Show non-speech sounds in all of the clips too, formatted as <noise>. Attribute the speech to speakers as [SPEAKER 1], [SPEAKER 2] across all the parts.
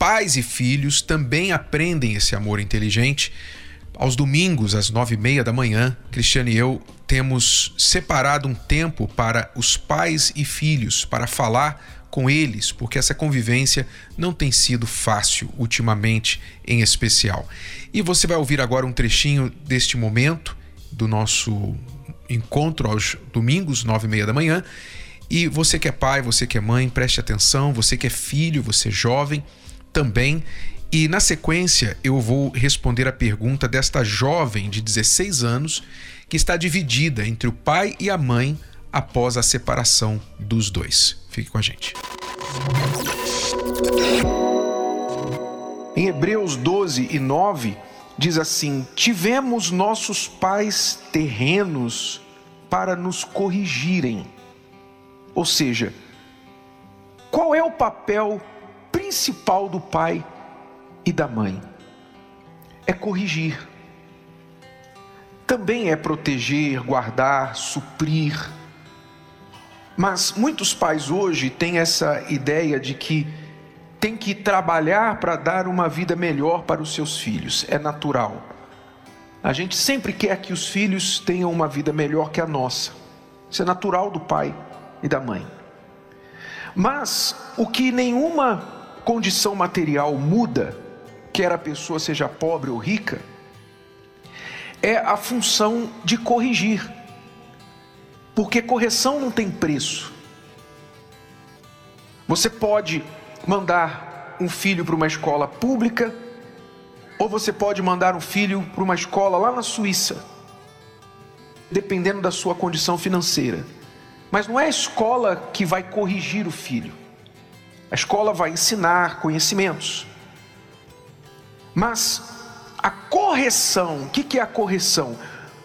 [SPEAKER 1] pais e filhos também aprendem esse amor inteligente. Aos domingos, às nove e meia da manhã, Cristiane e eu temos separado um tempo para os pais e filhos, para falar com eles, porque essa convivência não tem sido fácil ultimamente, em especial. E você vai ouvir agora um trechinho deste momento do nosso encontro aos domingos, nove e meia da manhã. E você que é pai, você que é mãe, preste atenção. Você que é filho, você é jovem, também. E na sequência eu vou responder a pergunta desta jovem de 16 anos que está dividida entre o pai e a mãe após a separação dos dois. Fique com a gente. Em Hebreus 12 e 9 diz assim: Tivemos nossos pais terrenos para nos corrigirem. Ou seja, qual é o papel principal do pai e da mãe é corrigir. Também é proteger, guardar, suprir. Mas muitos pais hoje têm essa ideia de que tem que trabalhar para dar uma vida melhor para os seus filhos. É natural. A gente sempre quer que os filhos tenham uma vida melhor que a nossa. Isso é natural do pai e da mãe. Mas o que nenhuma condição material muda, quer a pessoa seja pobre ou rica, é a função de corrigir. Porque correção não tem preço. Você pode mandar um filho para uma escola pública, ou você pode mandar um filho para uma escola lá na Suíça, dependendo da sua condição financeira. Mas não é a escola que vai corrigir o filho. A escola vai ensinar conhecimentos. Mas a correção, o que é a correção?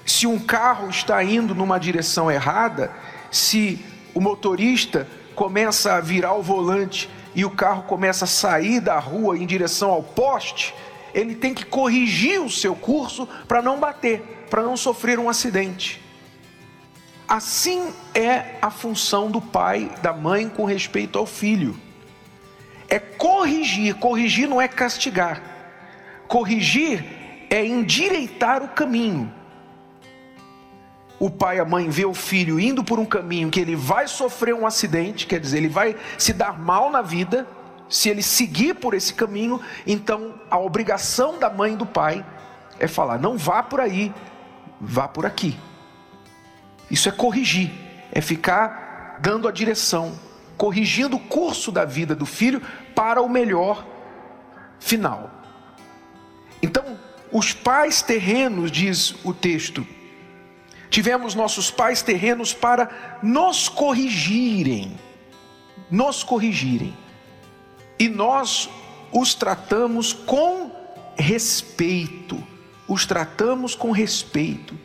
[SPEAKER 1] Se um carro está indo numa direção errada, se o motorista começa a virar o volante e o carro começa a sair da rua em direção ao poste, ele tem que corrigir o seu curso para não bater, para não sofrer um acidente. Assim é a função do pai, da mãe com respeito ao filho é corrigir. Corrigir não é castigar. Corrigir é endireitar o caminho. O pai e a mãe vê o filho indo por um caminho que ele vai sofrer um acidente, quer dizer, ele vai se dar mal na vida. Se ele seguir por esse caminho, então a obrigação da mãe e do pai é falar: não vá por aí, vá por aqui. Isso é corrigir, é ficar dando a direção, corrigindo o curso da vida do filho para o melhor final. Então, os pais terrenos, diz o texto, tivemos nossos pais terrenos para nos corrigirem, nos corrigirem, e nós os tratamos com respeito, os tratamos com respeito,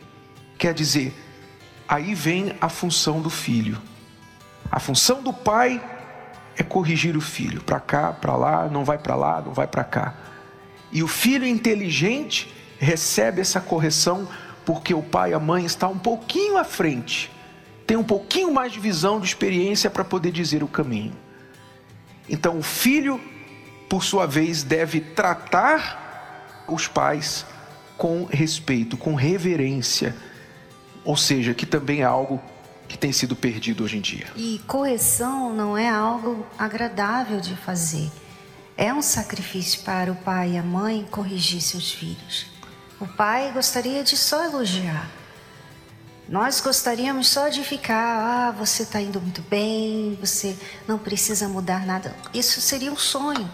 [SPEAKER 1] quer dizer, aí vem a função do filho a função do pai é corrigir o filho, para cá, para lá, não vai para lá, não vai para cá. E o filho inteligente recebe essa correção porque o pai e a mãe estão um pouquinho à frente, tem um pouquinho mais de visão, de experiência para poder dizer o caminho. Então o filho, por sua vez, deve tratar os pais com respeito, com reverência, ou seja, que também é algo que tem sido perdido hoje em dia.
[SPEAKER 2] E correção não é algo agradável de fazer. É um sacrifício para o pai e a mãe corrigir seus filhos. O pai gostaria de só elogiar. Nós gostaríamos só de ficar, ah, você está indo muito bem, você não precisa mudar nada. Isso seria um sonho.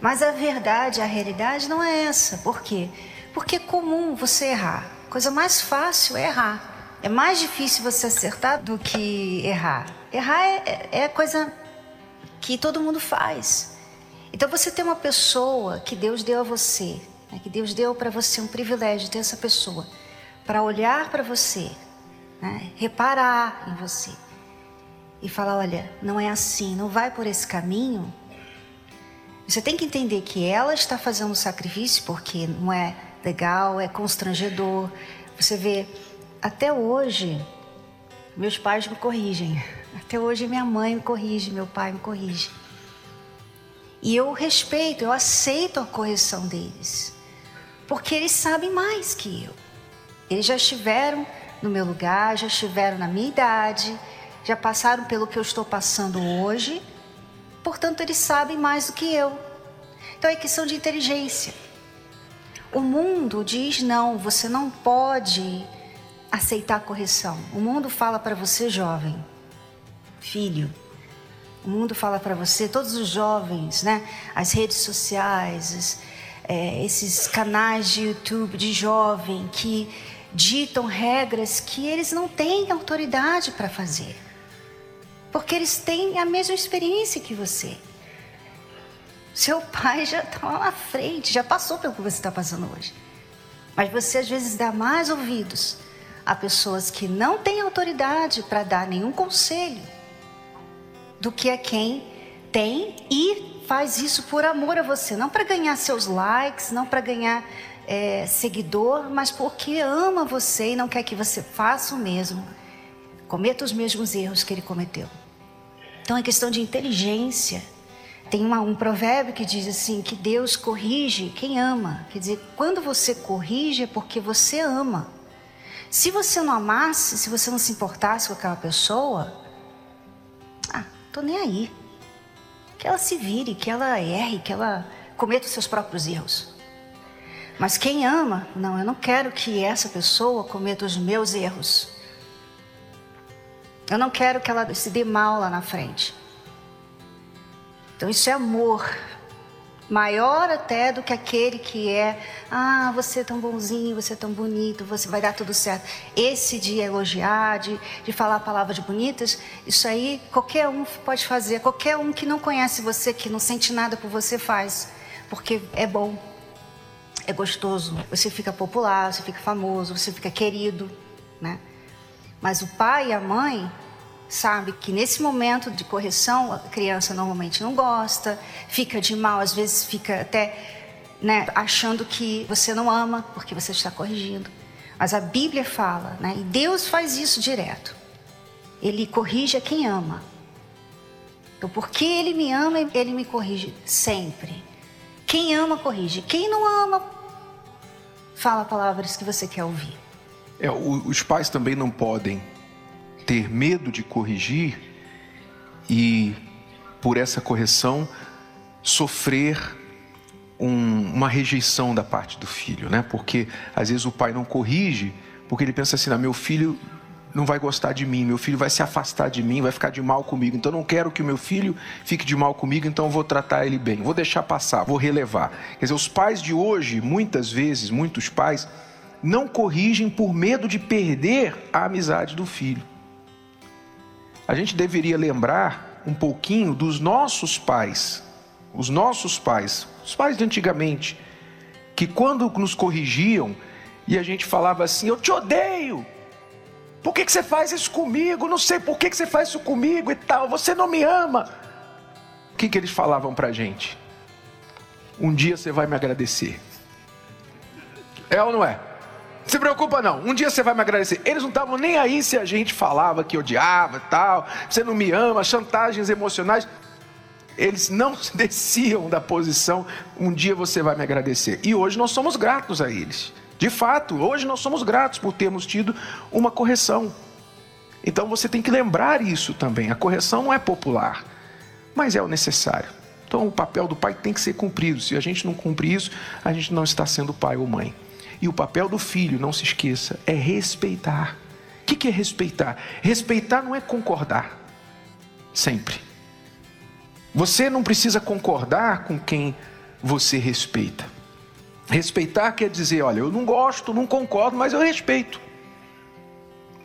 [SPEAKER 2] Mas a verdade, a realidade não é essa. Por quê? Porque é comum você errar. A coisa mais fácil é errar. É mais difícil você acertar do que errar. Errar é, é coisa que todo mundo faz. Então você tem uma pessoa que Deus deu a você, né, que Deus deu para você um privilégio ter essa pessoa para olhar para você, né, reparar em você e falar: olha, não é assim, não vai por esse caminho. Você tem que entender que ela está fazendo um sacrifício porque não é legal, é constrangedor. Você vê, até hoje, meus pais me corrigem. Até hoje, minha mãe me corrige, meu pai me corrige. E eu respeito, eu aceito a correção deles, porque eles sabem mais que eu. Eles já estiveram no meu lugar, já estiveram na minha idade, já passaram pelo que eu estou passando hoje, portanto, eles sabem mais do que eu. Então é questão de inteligência. O mundo diz não, você não pode aceitar a correção. O mundo fala para você, jovem, filho, o mundo fala para você, todos os jovens, né? As redes sociais, os, é, esses canais de YouTube de jovem que ditam regras que eles não têm autoridade para fazer. Porque eles têm a mesma experiência que você. Seu pai já está lá na frente, já passou pelo que você está passando hoje. Mas você às vezes dá mais ouvidos a pessoas que não têm autoridade para dar nenhum conselho do que a quem tem e faz isso por amor a você, não para ganhar seus likes, não para ganhar é, seguidor, mas porque ama você e não quer que você faça o mesmo, cometa os mesmos erros que ele cometeu. Então é questão de inteligência. Tem uma, um provérbio que diz assim: que Deus corrige quem ama. Quer dizer, quando você corrige é porque você ama. Se você não amasse, se você não se importasse com aquela pessoa, ah, tô nem aí. Que ela se vire, que ela erre, que ela cometa os seus próprios erros. Mas quem ama, não, eu não quero que essa pessoa cometa os meus erros. Eu não quero que ela se dê mal lá na frente. Então isso é amor. Maior até do que aquele que é, ah, você é tão bonzinho, você é tão bonito, você vai dar tudo certo. Esse de elogiar, de, de falar palavras bonitas, isso aí qualquer um pode fazer. Qualquer um que não conhece você, que não sente nada por você, faz. Porque é bom é gostoso, você fica popular, você fica famoso, você fica querido, né? Mas o pai e a mãe sabe que nesse momento de correção a criança normalmente não gosta, fica de mal, às vezes fica até né, achando que você não ama porque você está corrigindo. Mas a Bíblia fala, né, e Deus faz isso direto. Ele corrige a quem ama. Então, porque Ele me ama, Ele me corrige sempre. Quem ama, corrige. Quem não ama, fala palavras que você quer ouvir.
[SPEAKER 1] É, os pais também não podem ter medo de corrigir e, por essa correção, sofrer um, uma rejeição da parte do filho, né? Porque às vezes o pai não corrige porque ele pensa assim: ah, meu filho não vai gostar de mim, meu filho vai se afastar de mim, vai ficar de mal comigo. Então não quero que o meu filho fique de mal comigo, então vou tratar ele bem, vou deixar passar, vou relevar. Quer dizer, os pais de hoje, muitas vezes, muitos pais, não corrigem por medo de perder a amizade do filho. A gente deveria lembrar um pouquinho dos nossos pais, os nossos pais, os pais de antigamente, que quando nos corrigiam e a gente falava assim: Eu te odeio, por que, que você faz isso comigo? Não sei por que, que você faz isso comigo e tal. Você não me ama. O que, que eles falavam para a gente? Um dia você vai me agradecer. É ou não é? Se preocupa não, um dia você vai me agradecer. Eles não estavam nem aí se a gente falava que odiava tal, você não me ama, chantagens emocionais. Eles não <laughs> desciam da posição, um dia você vai me agradecer. E hoje nós somos gratos a eles. De fato, hoje nós somos gratos por termos tido uma correção. Então você tem que lembrar isso também. A correção não é popular, mas é o necessário. Então o papel do pai tem que ser cumprido. Se a gente não cumprir isso, a gente não está sendo pai ou mãe. E o papel do filho, não se esqueça, é respeitar. O que é respeitar? Respeitar não é concordar. Sempre. Você não precisa concordar com quem você respeita. Respeitar quer dizer, olha, eu não gosto, não concordo, mas eu respeito.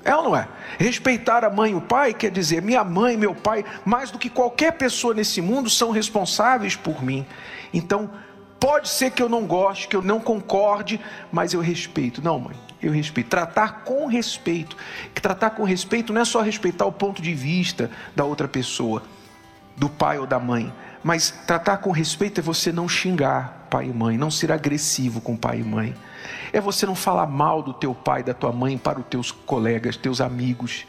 [SPEAKER 1] É ou não é? Respeitar a mãe e o pai quer dizer, minha mãe e meu pai, mais do que qualquer pessoa nesse mundo, são responsáveis por mim. Então,
[SPEAKER 3] Pode ser que eu não goste, que eu não concorde, mas eu respeito. Não, mãe, eu respeito. Tratar com respeito. Que tratar com respeito não é só respeitar o ponto de vista da outra pessoa, do pai ou da mãe, mas tratar com respeito é você não xingar pai e mãe, não ser agressivo com pai e mãe. É você não falar mal do teu pai, da tua mãe para os teus colegas, teus amigos,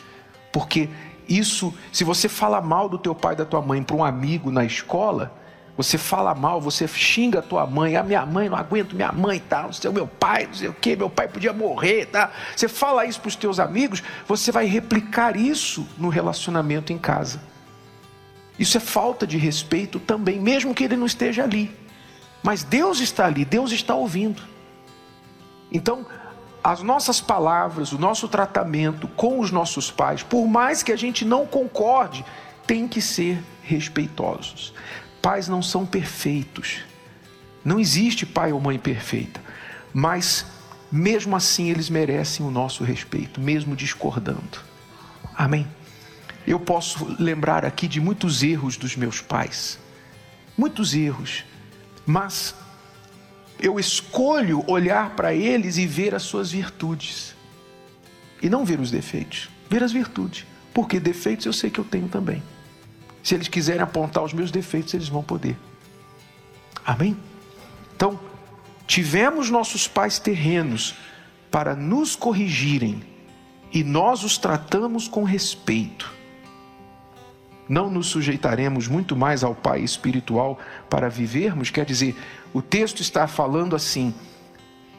[SPEAKER 3] porque isso, se você fala mal do teu pai, da tua mãe para um amigo na escola, você fala mal, você xinga a tua mãe, a ah, minha mãe, não aguento minha mãe, tá? Não sei, o meu pai, não sei o que, meu pai podia morrer, tá? Você fala isso para os teus amigos, você vai replicar isso no relacionamento em casa. Isso é falta de respeito também, mesmo que ele não esteja ali. Mas Deus está ali, Deus está ouvindo. Então, as nossas palavras, o nosso tratamento com os nossos pais, por mais que a gente não concorde, tem que ser respeitosos. Pais não são perfeitos. Não existe pai ou mãe perfeita. Mas mesmo assim eles merecem o nosso respeito, mesmo discordando. Amém. Eu posso lembrar aqui de muitos erros dos meus pais. Muitos erros. Mas eu escolho olhar para eles e ver as suas virtudes. E não ver os defeitos, ver as virtudes. Porque defeitos eu sei que eu tenho também. Se eles quiserem apontar os meus defeitos, eles vão poder. Amém? Então, tivemos nossos pais terrenos para nos corrigirem e nós os tratamos com respeito. Não nos sujeitaremos muito mais ao Pai espiritual para vivermos, quer dizer, o texto está falando assim: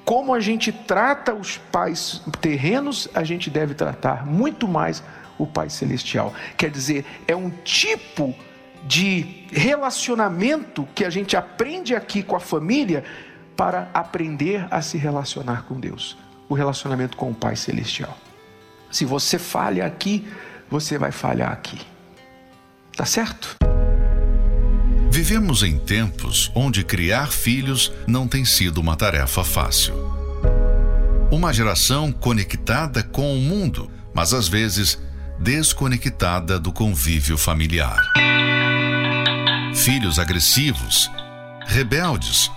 [SPEAKER 3] como a gente trata os pais terrenos, a gente deve tratar muito mais o Pai celestial. Quer dizer, é um tipo de relacionamento que a gente aprende aqui com a família para aprender a se relacionar com Deus. O relacionamento com o Pai celestial. Se você falha aqui, você vai falhar aqui. Tá certo?
[SPEAKER 4] Vivemos em tempos onde criar filhos não tem sido uma tarefa fácil. Uma geração conectada com o mundo, mas às vezes desconectada do convívio familiar. Filhos agressivos, rebeldes,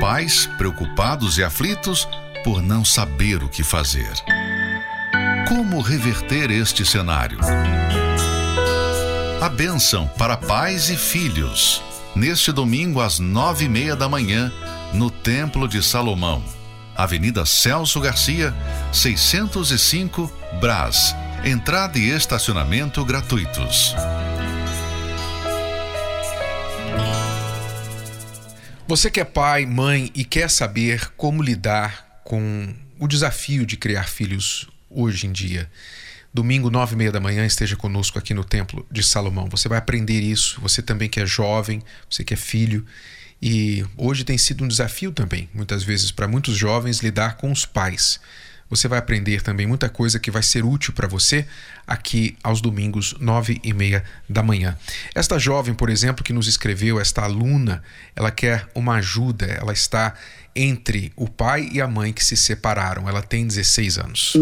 [SPEAKER 4] pais preocupados e aflitos por não saber o que fazer. Como reverter este cenário? A bênção para pais e filhos. Neste domingo, às nove e meia da manhã, no Templo de Salomão, Avenida Celso Garcia, 605, Brás. Entrada e estacionamento gratuitos.
[SPEAKER 1] Você que é pai, mãe e quer saber como lidar com o desafio de criar filhos hoje em dia Domingo, nove e meia da manhã, esteja conosco aqui no Templo de Salomão. Você vai aprender isso. Você também que é jovem, você que é filho. E hoje tem sido um desafio também, muitas vezes, para muitos jovens lidar com os pais. Você vai aprender também muita coisa que vai ser útil para você aqui aos domingos, nove e meia da manhã. Esta jovem, por exemplo, que nos escreveu, esta aluna, ela quer uma ajuda, ela está entre o pai e a mãe que se separaram. Ela tem 16 anos.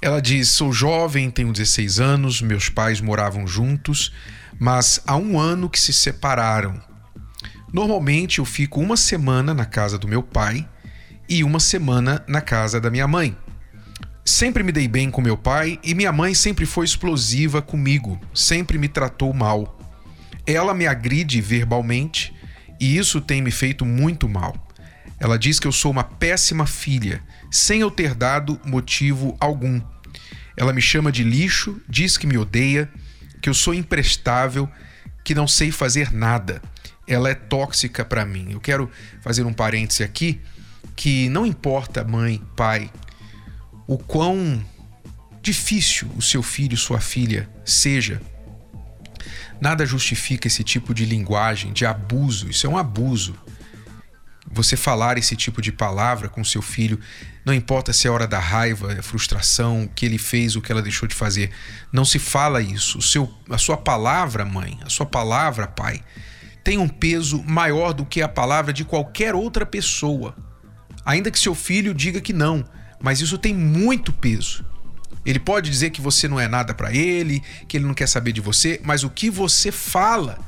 [SPEAKER 1] Ela diz: Sou jovem, tenho 16 anos, meus pais moravam juntos, mas há um ano que se separaram. Normalmente eu fico uma semana na casa do meu pai e uma semana na casa da minha mãe. Sempre me dei bem com meu pai e minha mãe sempre foi explosiva comigo, sempre me tratou mal. Ela me agride verbalmente e isso tem me feito muito mal. Ela diz que eu sou uma péssima filha, sem eu ter dado motivo algum. Ela me chama de lixo, diz que me odeia, que eu sou imprestável, que não sei fazer nada. Ela é tóxica para mim. Eu quero fazer um parêntese aqui que não importa mãe, pai, o quão difícil o seu filho, sua filha seja, nada justifica esse tipo de linguagem, de abuso. Isso é um abuso você falar esse tipo de palavra com seu filho, não importa se é hora da raiva, frustração, o que ele fez, o que ela deixou de fazer, não se fala isso. O seu, a sua palavra, mãe, a sua palavra, pai, tem um peso maior do que a palavra de qualquer outra pessoa. Ainda que seu filho diga que não, mas isso tem muito peso. Ele pode dizer que você não é nada para ele, que ele não quer saber de você, mas o que você fala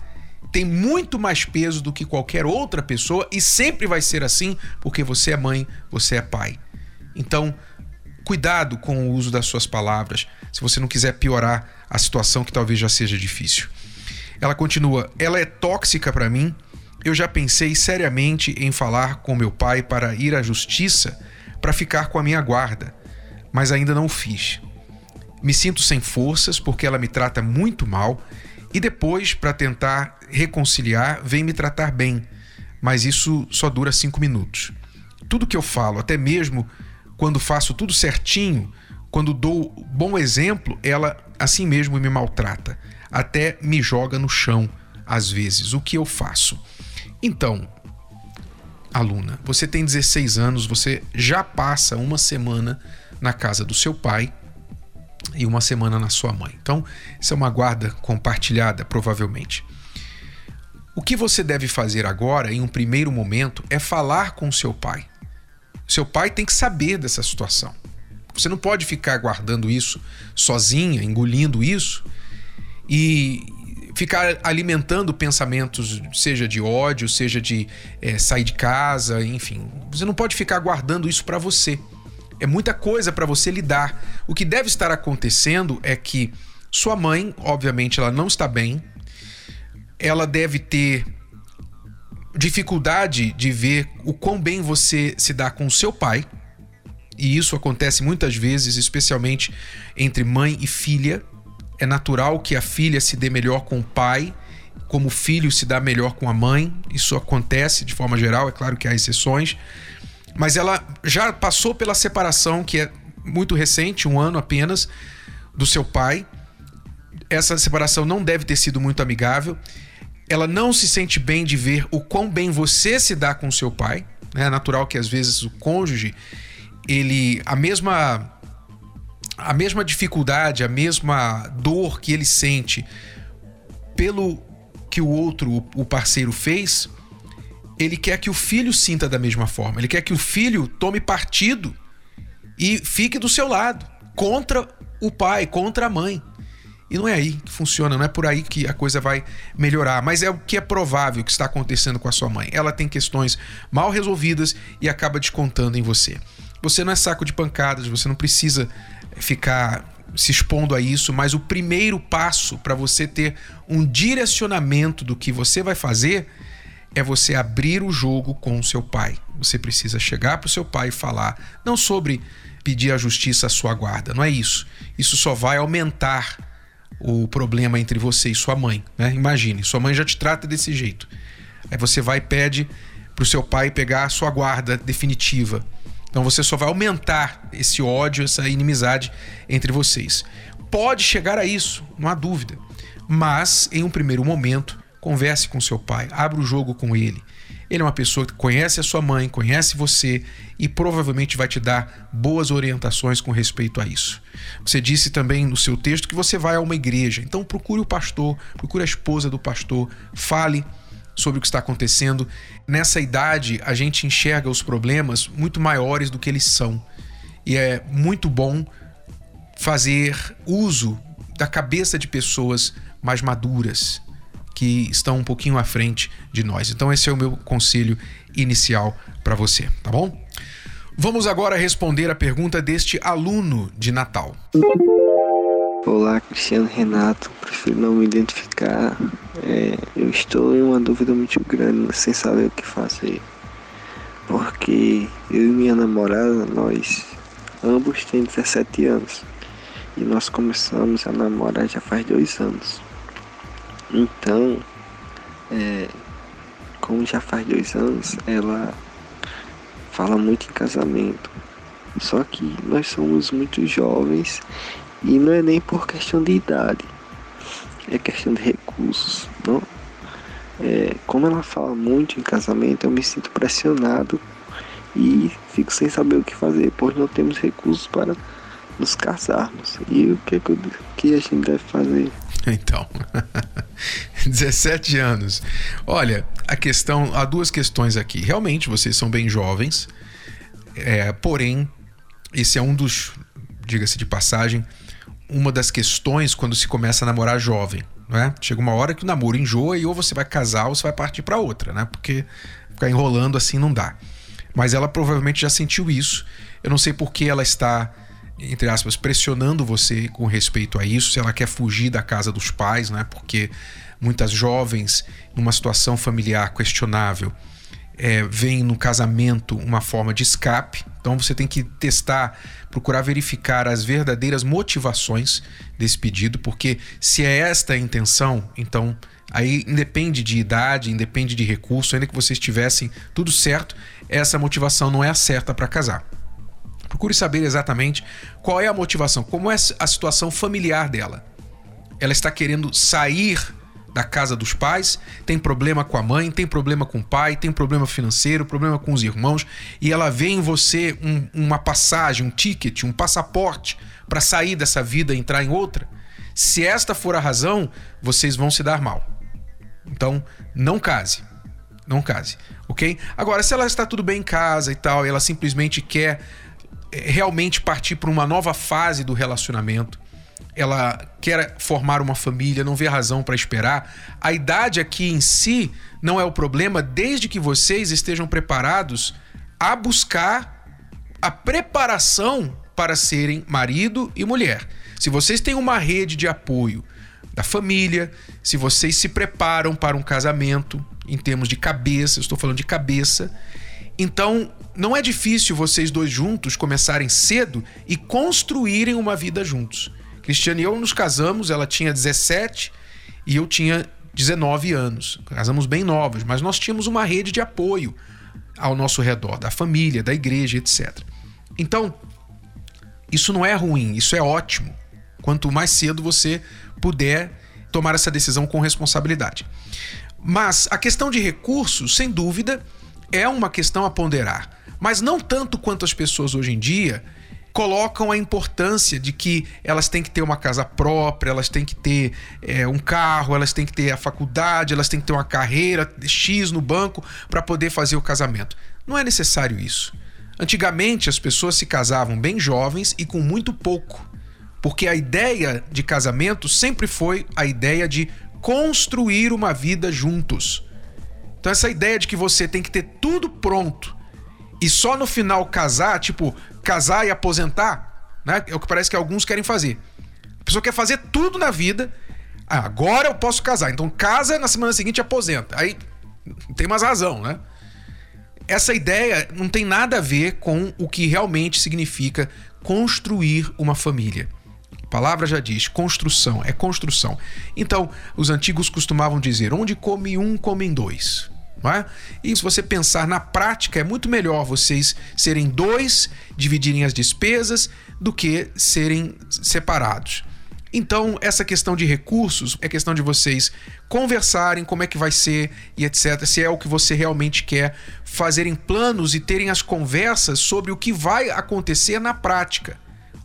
[SPEAKER 1] tem muito mais peso do que qualquer outra pessoa e sempre vai ser assim porque você é mãe, você é pai. Então, cuidado com o uso das suas palavras, se você não quiser piorar a situação que talvez já seja difícil. Ela continua: ela é tóxica para mim. Eu já pensei seriamente em falar com meu pai para ir à justiça para ficar com a minha guarda, mas ainda não fiz. Me sinto sem forças porque ela me trata muito mal e depois, para tentar reconciliar, vem me tratar bem, mas isso só dura cinco minutos. Tudo que eu falo, até mesmo quando faço tudo certinho, quando dou bom exemplo, ela assim mesmo me maltrata, até me joga no chão às vezes. O que eu faço? Então, aluna, você tem 16 anos, você já passa uma semana na casa do seu pai e uma semana na sua mãe. Então, isso é uma guarda compartilhada, provavelmente. O que você deve fazer agora, em um primeiro momento, é falar com seu pai. Seu pai tem que saber dessa situação. Você não pode ficar guardando isso sozinha, engolindo isso e ficar alimentando pensamentos, seja de ódio, seja de é, sair de casa, enfim. Você não pode ficar guardando isso para você. É muita coisa para você lidar. O que deve estar acontecendo é que sua mãe, obviamente, ela não está bem. Ela deve ter dificuldade de ver o quão bem você se dá com seu pai, e isso acontece muitas vezes, especialmente entre mãe e filha. É natural que a filha se dê melhor com o pai, como o filho se dá melhor com a mãe. Isso acontece de forma geral, é claro que há exceções. Mas ela já passou pela separação, que é muito recente, um ano apenas, do seu pai. Essa separação não deve ter sido muito amigável ela não se sente bem de ver o quão bem você se dá com seu pai. Né? É natural que às vezes o cônjuge, ele a mesma a mesma dificuldade, a mesma dor que ele sente pelo que o outro, o parceiro fez, ele quer que o filho sinta da mesma forma. Ele quer que o filho tome partido e fique do seu lado, contra o pai, contra a mãe. E não é aí que funciona, não é por aí que a coisa vai melhorar, mas é o que é provável que está acontecendo com a sua mãe. Ela tem questões mal resolvidas e acaba descontando em você. Você não é saco de pancadas, você não precisa ficar se expondo a isso, mas o primeiro passo para você ter um direcionamento do que você vai fazer é você abrir o jogo com o seu pai. Você precisa chegar para o seu pai e falar, não sobre pedir à justiça a sua guarda, não é isso. Isso só vai aumentar o problema entre você e sua mãe. Né? Imagine, sua mãe já te trata desse jeito. Aí você vai e pede para o seu pai pegar a sua guarda definitiva. Então você só vai aumentar esse ódio, essa inimizade entre vocês. Pode chegar a isso, não há dúvida. Mas, em um primeiro momento, converse com seu pai, abra o jogo com ele. Ele é uma pessoa que conhece a sua mãe, conhece você e provavelmente vai te dar boas orientações com respeito a isso. Você disse também no seu texto que você vai a uma igreja, então procure o pastor, procure a esposa do pastor, fale sobre o que está acontecendo. Nessa idade, a gente enxerga os problemas muito maiores do que eles são. E é muito bom fazer uso da cabeça de pessoas mais maduras, que estão um pouquinho à frente de nós. Então, esse é o meu conselho inicial para você, tá bom? Vamos agora responder a pergunta deste aluno de Natal.
[SPEAKER 5] Olá, Cristiano Renato. Prefiro não me identificar. É, eu estou em uma dúvida muito grande, sem saber o que fazer. Porque eu e minha namorada, nós ambos temos 17 anos. E nós começamos a namorar já faz dois anos. Então, é, como já faz dois anos, ela fala muito em casamento. Só que nós somos muito jovens e não é nem por questão de idade, é questão de recursos. Não? É, como ela fala muito em casamento, eu me sinto pressionado e fico sem saber o que fazer, pois não temos recursos para nos casarmos. E o que, que a gente deve fazer?
[SPEAKER 1] Então, <laughs> 17 anos. Olha, a questão, há duas questões aqui. Realmente, vocês são bem jovens, é, porém, esse é um dos, diga-se de passagem, uma das questões quando se começa a namorar jovem. né? Chega uma hora que o namoro enjoa e ou você vai casar ou você vai partir para outra, né? Porque ficar enrolando assim não dá. Mas ela provavelmente já sentiu isso. Eu não sei por que ela está, entre aspas, pressionando você com respeito a isso, se ela quer fugir da casa dos pais, né? Porque muitas jovens, numa situação familiar questionável, é, veem no casamento uma forma de escape. Então você tem que testar, procurar verificar as verdadeiras motivações desse pedido, porque se é esta a intenção, então aí independe de idade, independe de recurso, ainda que vocês tivessem tudo certo, essa motivação não é a certa para casar. Procure saber exatamente qual é a motivação, como é a situação familiar dela. Ela está querendo sair da casa dos pais, tem problema com a mãe, tem problema com o pai, tem problema financeiro, problema com os irmãos, e ela vê em você um, uma passagem, um ticket, um passaporte para sair dessa vida e entrar em outra. Se esta for a razão, vocês vão se dar mal. Então, não case. Não case, ok? Agora, se ela está tudo bem em casa e tal, e ela simplesmente quer eh, realmente partir para uma nova fase do relacionamento, ela quer formar uma família, não vê razão para esperar. A idade aqui em si não é o problema, desde que vocês estejam preparados a buscar a preparação para serem marido e mulher. Se vocês têm uma rede de apoio da família, se vocês se preparam para um casamento em termos de cabeça, estou falando de cabeça, então não é difícil vocês dois juntos começarem cedo e construírem uma vida juntos. Cristiane e eu nos casamos, ela tinha 17 e eu tinha 19 anos. Casamos bem novos, mas nós tínhamos uma rede de apoio ao nosso redor, da família, da igreja, etc. Então, isso não é ruim, isso é ótimo. Quanto mais cedo você puder tomar essa decisão com responsabilidade. Mas a questão de recursos, sem dúvida, é uma questão a ponderar. Mas não tanto quanto as pessoas hoje em dia colocam a importância de que elas têm que ter uma casa própria, elas têm que ter é, um carro, elas têm que ter a faculdade, elas têm que ter uma carreira X no banco para poder fazer o casamento. Não é necessário isso. Antigamente as pessoas se casavam bem jovens e com muito pouco, porque a ideia de casamento sempre foi a ideia de construir uma vida juntos. Então essa ideia de que você tem que ter tudo pronto e só no final casar, tipo, casar e aposentar, né? É o que parece que alguns querem fazer. A pessoa quer fazer tudo na vida. Ah, agora eu posso casar. Então casa na semana seguinte aposenta. Aí tem mais razão, né? Essa ideia não tem nada a ver com o que realmente significa construir uma família. A palavra já diz construção, é construção. Então, os antigos costumavam dizer: onde come um, comem dois. É? E se você pensar na prática, é muito melhor vocês serem dois, dividirem as despesas, do que serem separados. Então, essa questão de recursos é questão de vocês conversarem como é que vai ser e etc. Se é o que você realmente quer, fazerem planos e terem as conversas sobre o que vai acontecer na prática.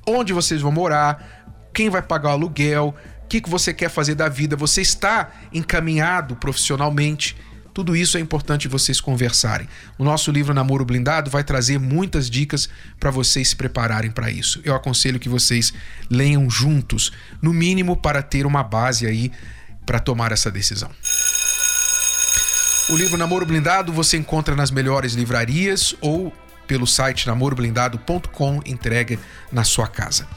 [SPEAKER 1] Onde vocês vão morar, quem vai pagar o aluguel, o que, que você quer fazer da vida, você está encaminhado profissionalmente. Tudo isso é importante vocês conversarem. O nosso livro Namoro Blindado vai trazer muitas dicas para vocês se prepararem para isso. Eu aconselho que vocês leiam juntos, no mínimo para ter uma base aí para tomar essa decisão. O livro Namoro Blindado você encontra nas melhores livrarias ou pelo site namoroblindado.com, entrega na sua casa.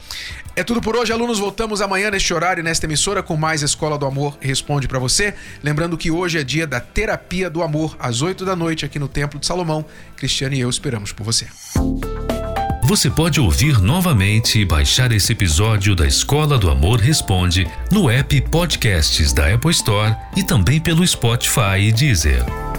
[SPEAKER 1] É tudo por hoje, alunos. Voltamos amanhã neste horário, nesta emissora, com mais Escola do Amor Responde para você. Lembrando que hoje é dia da terapia do amor, às 8 da noite, aqui no Templo de Salomão. Cristiano e eu esperamos por você.
[SPEAKER 6] Você pode ouvir novamente e baixar esse episódio da Escola do Amor Responde no app Podcasts da Apple Store e também pelo Spotify e Deezer.